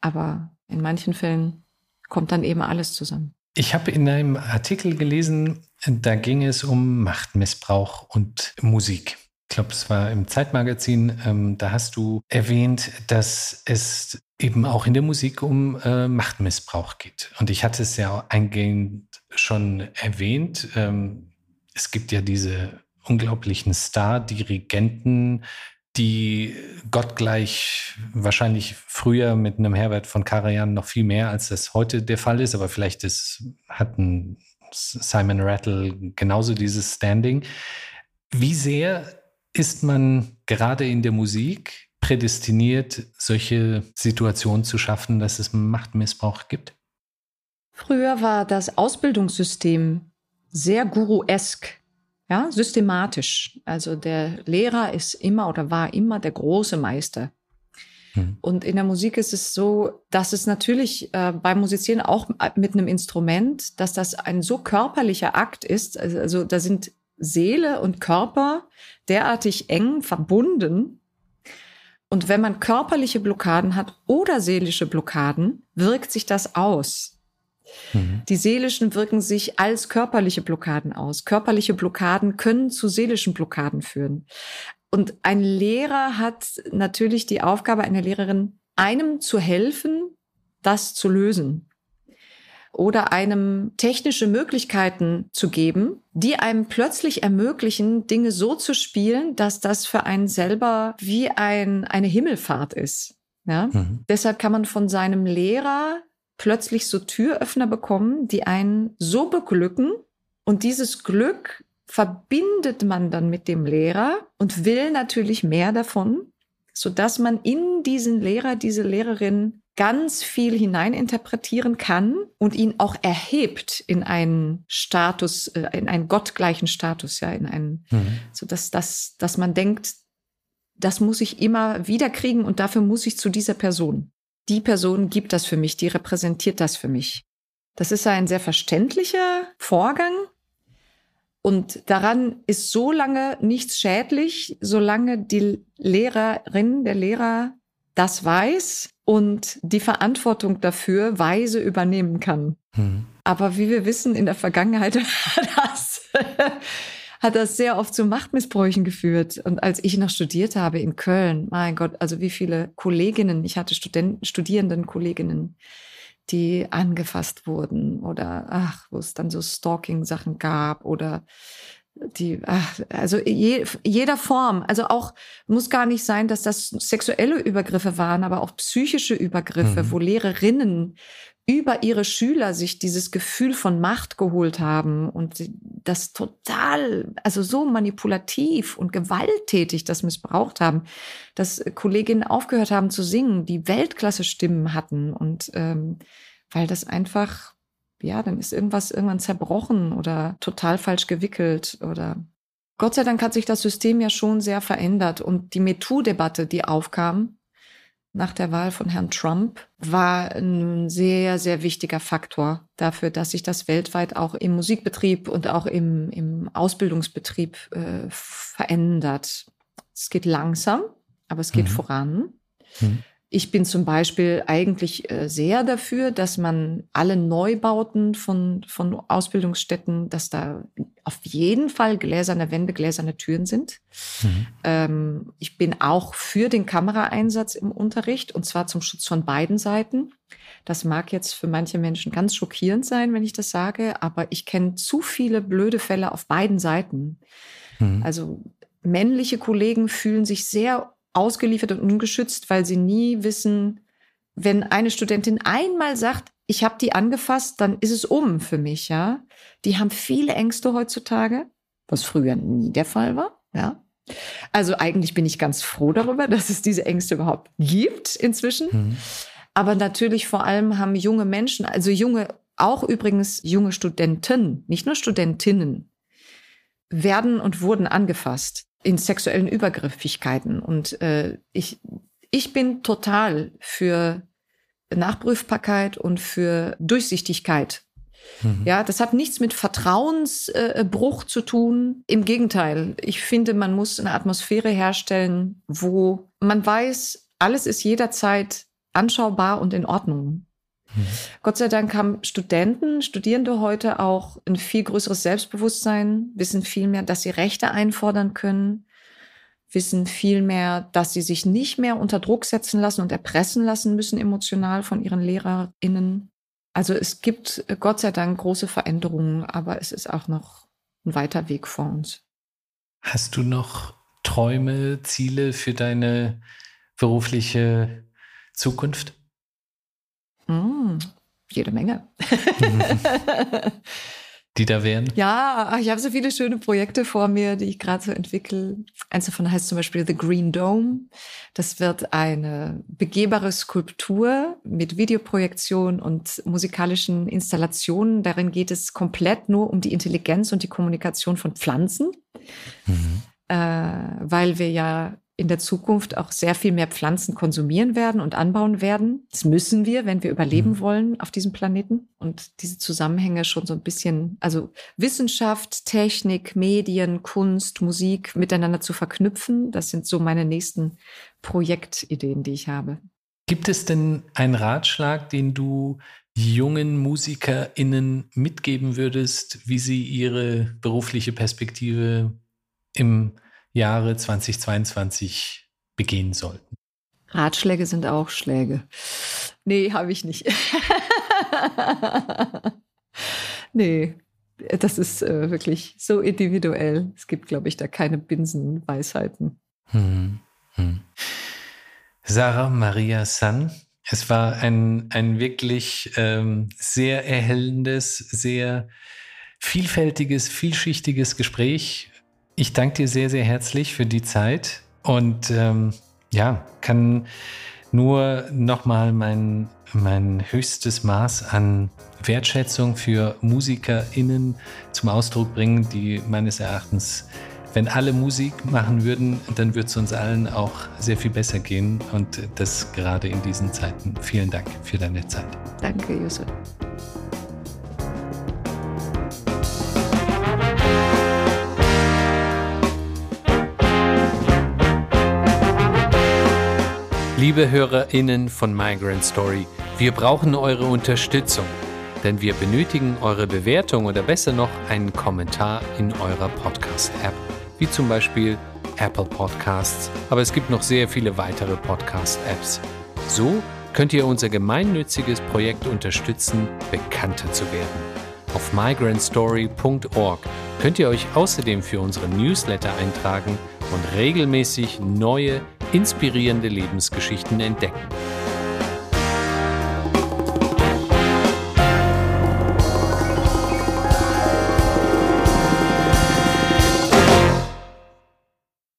Aber in manchen Fällen kommt dann eben alles zusammen. Ich habe in einem Artikel gelesen, da ging es um Machtmissbrauch und Musik ich glaube, es war im Zeitmagazin, ähm, da hast du erwähnt, dass es eben auch in der Musik um äh, Machtmissbrauch geht. Und ich hatte es ja eingehend schon erwähnt. Ähm, es gibt ja diese unglaublichen Star-Dirigenten, die gottgleich wahrscheinlich früher mit einem Herbert von Karajan noch viel mehr, als das heute der Fall ist, aber vielleicht ist, hatten Simon Rattle genauso dieses Standing. Wie sehr ist man gerade in der Musik prädestiniert, solche Situationen zu schaffen, dass es Machtmissbrauch gibt? Früher war das Ausbildungssystem sehr guru-esk, ja, systematisch. Also der Lehrer ist immer oder war immer der große Meister. Hm. Und in der Musik ist es so, dass es natürlich äh, beim Musizieren auch mit einem Instrument, dass das ein so körperlicher Akt ist. Also, also da sind Seele und Körper derartig eng verbunden. Und wenn man körperliche Blockaden hat oder seelische Blockaden, wirkt sich das aus. Mhm. Die seelischen wirken sich als körperliche Blockaden aus. Körperliche Blockaden können zu seelischen Blockaden führen. Und ein Lehrer hat natürlich die Aufgabe, eine Lehrerin, einem zu helfen, das zu lösen oder einem technische Möglichkeiten zu geben, die einem plötzlich ermöglichen, Dinge so zu spielen, dass das für einen selber wie ein, eine Himmelfahrt ist. Ja? Mhm. Deshalb kann man von seinem Lehrer plötzlich so Türöffner bekommen, die einen so beglücken. Und dieses Glück verbindet man dann mit dem Lehrer und will natürlich mehr davon, sodass man in diesen Lehrer, diese Lehrerin ganz viel hineininterpretieren kann und ihn auch erhebt in einen Status, äh, in einen gottgleichen Status, ja, in einen, mhm. so dass, dass, dass man denkt, das muss ich immer wieder kriegen und dafür muss ich zu dieser Person. Die Person gibt das für mich, die repräsentiert das für mich. Das ist ein sehr verständlicher Vorgang, und daran ist so lange nichts schädlich, solange die Lehrerin, der Lehrer das weiß und die Verantwortung dafür weise übernehmen kann. Mhm. Aber wie wir wissen, in der Vergangenheit hat das, hat das sehr oft zu Machtmissbräuchen geführt. Und als ich noch studiert habe in Köln, mein Gott, also wie viele Kolleginnen, ich hatte Studenten, Studierenden Kolleginnen, die angefasst wurden oder ach, wo es dann so Stalking-Sachen gab oder die, ach, also je, jeder Form. Also auch muss gar nicht sein, dass das sexuelle Übergriffe waren, aber auch psychische Übergriffe, mhm. wo Lehrerinnen über ihre Schüler sich dieses Gefühl von Macht geholt haben und das total, also so manipulativ und gewalttätig das missbraucht haben, dass Kolleginnen aufgehört haben zu singen, die Weltklasse-Stimmen hatten und ähm, weil das einfach, ja, dann ist irgendwas irgendwann zerbrochen oder total falsch gewickelt oder Gott sei Dank hat sich das System ja schon sehr verändert und die MeToo-Debatte, die aufkam, nach der Wahl von Herrn Trump war ein sehr, sehr wichtiger Faktor dafür, dass sich das weltweit auch im Musikbetrieb und auch im, im Ausbildungsbetrieb äh, verändert. Es geht langsam, aber es geht mhm. voran. Mhm. Ich bin zum Beispiel eigentlich äh, sehr dafür, dass man alle Neubauten von, von Ausbildungsstätten, dass da auf jeden Fall gläserne Wände, gläserne Türen sind. Mhm. Ähm, ich bin auch für den Kameraeinsatz im Unterricht und zwar zum Schutz von beiden Seiten. Das mag jetzt für manche Menschen ganz schockierend sein, wenn ich das sage, aber ich kenne zu viele blöde Fälle auf beiden Seiten. Mhm. Also männliche Kollegen fühlen sich sehr ausgeliefert und ungeschützt, weil sie nie wissen, wenn eine Studentin einmal sagt, ich habe die angefasst, dann ist es um für mich, ja. Die haben viele Ängste heutzutage, was früher nie der Fall war, ja. Also eigentlich bin ich ganz froh darüber, dass es diese Ängste überhaupt gibt inzwischen. Mhm. Aber natürlich vor allem haben junge Menschen, also junge, auch übrigens junge Studenten, nicht nur Studentinnen, werden und wurden angefasst in sexuellen Übergriffigkeiten. Und äh, ich, ich bin total für Nachprüfbarkeit und für Durchsichtigkeit. Mhm. Ja, das hat nichts mit Vertrauensbruch äh, zu tun. Im Gegenteil, ich finde, man muss eine Atmosphäre herstellen, wo man weiß, alles ist jederzeit anschaubar und in Ordnung. Mhm. Gott sei Dank haben Studenten, Studierende heute auch ein viel größeres Selbstbewusstsein, wissen viel mehr, dass sie Rechte einfordern können, wissen viel mehr, dass sie sich nicht mehr unter Druck setzen lassen und erpressen lassen müssen emotional von ihren LehrerInnen. Also es gibt äh, Gott sei Dank große Veränderungen, aber es ist auch noch ein weiter Weg vor uns. Hast du noch Träume, Ziele für deine berufliche Zukunft? Mm, jede Menge. die da wären? Ja, ich habe so viele schöne Projekte vor mir, die ich gerade so entwickle. Eins davon heißt zum Beispiel The Green Dome. Das wird eine begehbare Skulptur mit Videoprojektion und musikalischen Installationen. Darin geht es komplett nur um die Intelligenz und die Kommunikation von Pflanzen, mhm. äh, weil wir ja in der Zukunft auch sehr viel mehr Pflanzen konsumieren werden und anbauen werden. Das müssen wir, wenn wir überleben mhm. wollen auf diesem Planeten. Und diese Zusammenhänge schon so ein bisschen, also Wissenschaft, Technik, Medien, Kunst, Musik miteinander zu verknüpfen, das sind so meine nächsten Projektideen, die ich habe. Gibt es denn einen Ratschlag, den du jungen MusikerInnen mitgeben würdest, wie sie ihre berufliche Perspektive im Jahre 2022 begehen sollten? Ratschläge sind auch Schläge. Nee, habe ich nicht. nee, das ist äh, wirklich so individuell. Es gibt, glaube ich, da keine Binsenweisheiten. Hm, hm. Sarah Maria San. Es war ein, ein wirklich ähm, sehr erhellendes, sehr vielfältiges, vielschichtiges Gespräch. Ich danke dir sehr, sehr herzlich für die Zeit und ähm, ja, kann nur nochmal mein, mein höchstes Maß an Wertschätzung für MusikerInnen zum Ausdruck bringen, die meines Erachtens, wenn alle Musik machen würden, dann würde es uns allen auch sehr viel besser gehen und das gerade in diesen Zeiten. Vielen Dank für deine Zeit. Danke, Yusuf. Liebe HörerInnen von Migrant Story, wir brauchen eure Unterstützung, denn wir benötigen eure Bewertung oder besser noch einen Kommentar in eurer Podcast-App, wie zum Beispiel Apple Podcasts, aber es gibt noch sehr viele weitere Podcast-Apps. So könnt ihr unser gemeinnütziges Projekt unterstützen, bekannter zu werden. Auf migrantstory.org könnt ihr euch außerdem für unsere Newsletter eintragen und regelmäßig neue inspirierende Lebensgeschichten entdecken.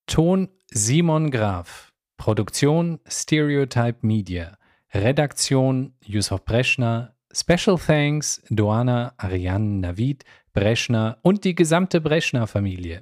Ton Simon Graf. Produktion Stereotype Media. Redaktion Yusuf Breschner. Special Thanks Doana Ariane Navid Breschner und die gesamte Breschner Familie.